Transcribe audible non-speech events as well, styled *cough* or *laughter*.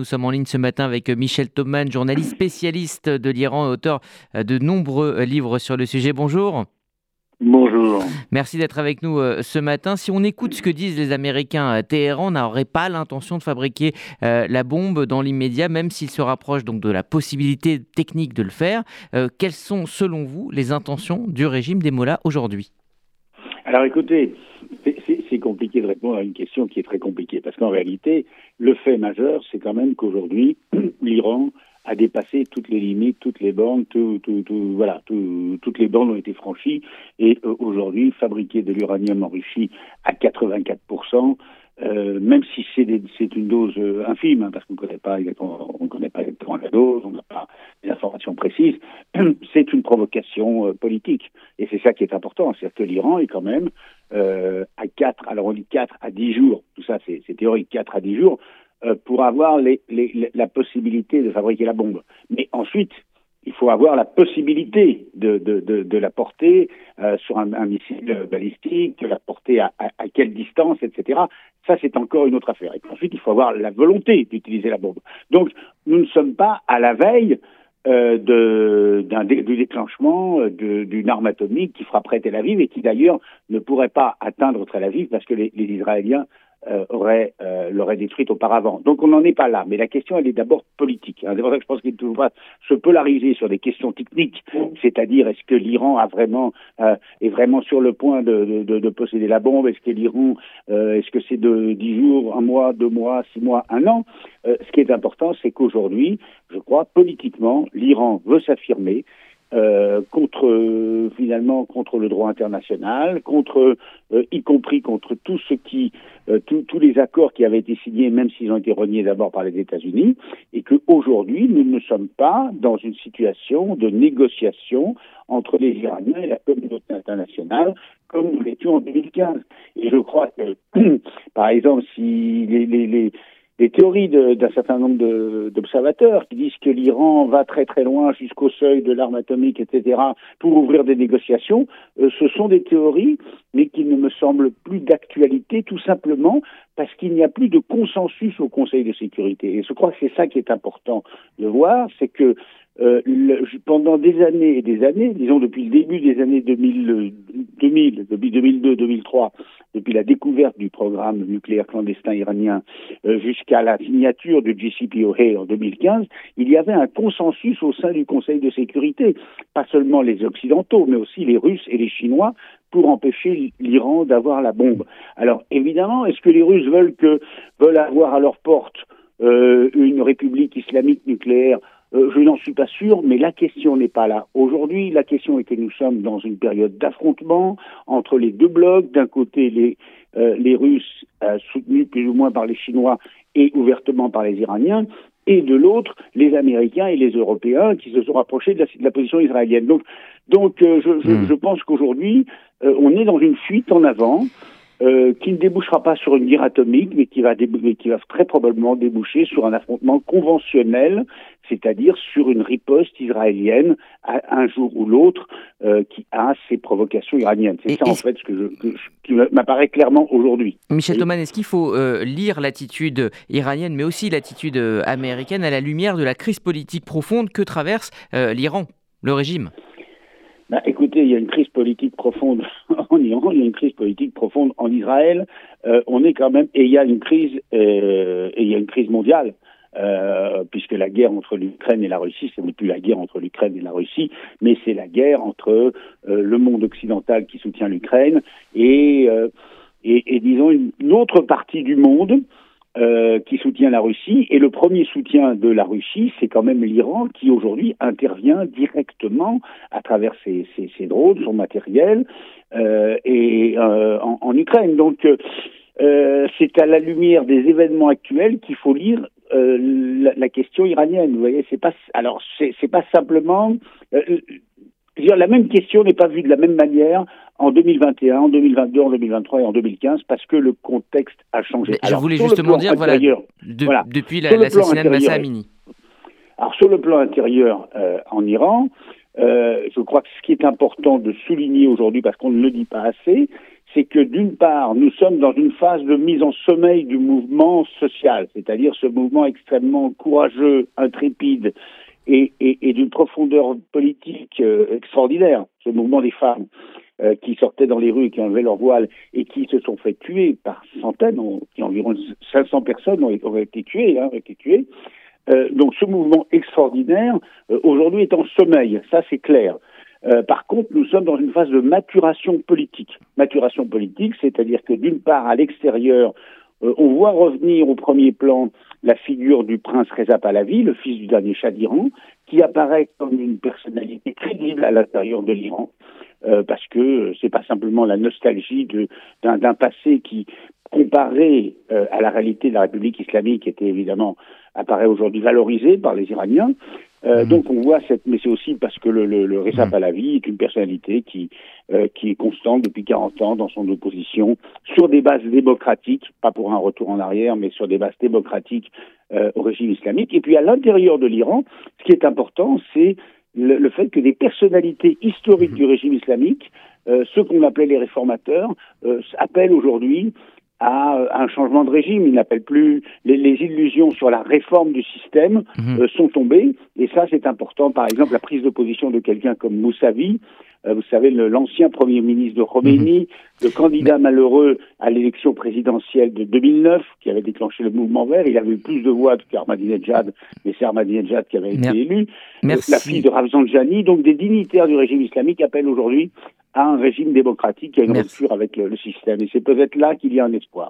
Nous sommes en ligne ce matin avec Michel Thoman, journaliste spécialiste de l'Iran, auteur de nombreux livres sur le sujet. Bonjour. Bonjour. Merci d'être avec nous euh, ce matin. Si on écoute ce que disent les Américains, euh, Téhéran n'aurait pas l'intention de fabriquer euh, la bombe dans l'immédiat, même s'il se rapproche donc de la possibilité technique de le faire. quelles sont, selon vous, les intentions du régime des Mollahs aujourd'hui? Alors écoutez, répondre à une question qui est très compliquée, parce qu'en réalité, le fait majeur, c'est quand même qu'aujourd'hui, *clears throat* l'Iran a dépassé toutes les limites, toutes les bornes, tout, tout, tout, voilà, toutes les bornes ont été franchies. Et euh, aujourd'hui, fabriquer de l'uranium enrichi à 84%, euh, même si c'est une dose euh, infime, hein, parce qu'on ne connaît pas exactement, on connaît pas exactement la dose, on n'a pas des informations précises, *clears throat* c'est une provocation politique. Et c'est ça qui est important, c'est-à-dire que l'Iran est quand même à 4, alors on dit 4 à 10 jours, tout ça c'est théorique, 4 à 10 jours, euh, pour avoir les, les, la possibilité de fabriquer la bombe. Mais ensuite, il faut avoir la possibilité de, la porter euh, sur un, missile balistique, de la porter à, quelle distance, etc. Ça, c'est encore une autre affaire. Et ensuite, il faut avoir la volonté d'utiliser la bombe. Donc, nous ne sommes pas à la veille euh, du déclenchement euh, d'une arme atomique qui frapperait Tel Aviv et qui d'ailleurs ne pourrait pas atteindre Tel Aviv parce que les Israéliens euh, aurait euh, l'aurait détruite auparavant. Donc on n'en est pas là. Mais la question, elle est d'abord politique. Hein. C'est pour ça que je pense qu'il ne pas se polariser sur des questions techniques, c'est-à-dire est-ce que l'Iran a vraiment euh, est vraiment sur le point de, de, de posséder la bombe? Est-ce que l'Iran, euh, est-ce que c'est de dix jours, un mois, deux mois, six mois, un an? Ce qui est important, c'est qu'aujourd'hui, je crois, politiquement, l'Iran veut s'affirmer. Euh, contre finalement contre le droit international, contre euh, y compris contre tout ce qui euh, tous les accords qui avaient été signés, même s'ils ont été reniés d'abord par les États-Unis, et qu'aujourd'hui nous ne sommes pas dans une situation de négociation entre les Iraniens et la communauté internationale comme nous l'étions en 2015. Et je crois que, *clears throat* par exemple, si les, les, les des théories d'un certain nombre d'observateurs qui disent que l'Iran va très très loin jusqu'au seuil de l'arme atomique, etc., pour ouvrir des négociations, euh, ce sont des théories, mais qui ne me semblent plus d'actualité, tout simplement parce qu'il n'y a plus de consensus au Conseil de sécurité. Et je crois que c'est ça qui est important de voir, c'est que euh, pendant des années et des années, disons depuis le début des années 2000, 2000 depuis 2002-2003, depuis la découverte du programme nucléaire clandestin iranien euh, jusqu'à la signature du JCPOA en 2015, il y avait un consensus au sein du Conseil de sécurité, pas seulement les Occidentaux, mais aussi les Russes et les Chinois, pour empêcher l'Iran d'avoir la bombe. Alors évidemment, est-ce que les Russes veulent que veulent avoir à leur porte euh, une république islamique nucléaire euh, je n'en suis pas sûr, mais la question n'est pas là. Aujourd'hui, la question est que nous sommes dans une période d'affrontement entre les deux blocs. D'un côté, les, euh, les Russes, euh, soutenus plus ou moins par les Chinois et ouvertement par les Iraniens, et de l'autre, les Américains et les Européens qui se sont rapprochés de la, de la position israélienne. Donc, donc je, je, hmm. je, pense qu'aujourd'hui, on est dans une fuite en avant. Euh, qui ne débouchera pas sur une guerre atomique, mais qui va, qui va très probablement déboucher sur un affrontement conventionnel, c'est-à-dire sur une riposte israélienne à un jour ou l'autre euh, qui a ses provocations iraniennes. C'est ça en fait ce que je, qui m'apparaît clairement aujourd'hui. Michel oui. Thoman, est-ce qu'il faut euh, lire l'attitude iranienne, mais aussi l'attitude américaine à la lumière de la crise politique profonde que traverse l'Iran, le régime? Bah, écoutez, il y a une crise politique profonde *laughs* en Iran, il y a une crise politique profonde en Israël. Euh, on est quand même et il y a une crise euh, et il y a une crise mondiale. Euh, puisque la guerre entre l'Ukraine et la Russie, ce n'est plus la guerre entre l'Ukraine et la Russie, mais c'est la guerre entre euh, le monde occidental qui soutient l'Ukraine et, euh, et, et, disons une, une, autre partie du monde euh, qui soutient la Russie. Et le premier soutien de la Russie, c'est quand même l'Iran qui aujourd'hui intervient directement à travers ses, drones, son matériel, euh, et euh, en, Ukraine. Donc euh, c'est à la lumière des événements actuels qu'il faut lire euh, la, la, question iranienne. Vous voyez, c'est pas alors c'est pas simplement dire, la même question n'est pas vue de la même manière en 2021, en 2022, en 2023 et en 2015 parce que le contexte a changé. je voulais justement dire, voilà, de, voilà, depuis l'assassinat de Massa Amini. Alors sur le plan intérieur euh, en Iran, euh, je crois que ce qui est important de souligner aujourd'hui, parce qu'on ne le dit pas assez, c'est que d'une part, nous sommes dans une phase de mise en sommeil du mouvement social, c'est-à-dire ce mouvement extrêmement courageux, intrépide et, d'une profondeur politique euh, extraordinaire, ce mouvement des femmes euh, qui sortaient dans les rues et qui enlevaient leur voile et qui se sont fait tuer par centaines, qui environ 500 personnes ont, été tuées, hein. Euh, donc ce mouvement extraordinaire aujourd'hui est en sommeil, ça c'est clair. Par contre, nous sommes dans une phase de maturation politique. Maturation politique, c'est-à-dire que d'une part, à l'extérieur, on voit revenir au premier plan la figure du prince Reza Pahlavi, le fils du dernier Shah d'Iran, qui apparaît comme une personnalité crédible à l'intérieur de l'Iran, euh, parce que c'est pas simplement la nostalgie d'un passé qui, comparé à la réalité de la République islamique, était évidemment apparaît aujourd'hui valorisé par les Iraniens, euh, mhm. Donc on voit cette, mais c'est aussi parce que le, le, le Reza mhm. Pahlavi est une personnalité qui euh, qui est constante depuis 40 ans dans son opposition sur des bases démocratiques, pas pour un retour en arrière, mais sur des bases démocratiques euh, au régime islamique. Et puis à l'intérieur de l'Iran, ce qui est important, c'est le, le, fait que des personnalités historiques mhm. du régime islamique, euh, ceux qu'on appelait les réformateurs, euh, appellent aujourd'hui à un changement de régime. Il n'appelle plus les, illusions sur la réforme du système mhm. euh, sont tombées et ça c'est important. Par exemple, la prise de position de quelqu'un comme Moussavi, euh, vous savez l'ancien premier ministre de Khomeini, mhm. le candidat malheureux à l'élection présidentielle de 2009 qui avait déclenché le mouvement vert. Il avait eu plus de voix qu'Ahmadinejad, mais c'est Ahmadinejad qui avait été élu. Euh, la fille de Rafsanjani, donc des dignitaires du régime islamique appellent aujourd'hui à un régime démocratique, à une rupture avec le, le, système. Et c'est peut-être là qu'il y a un espoir.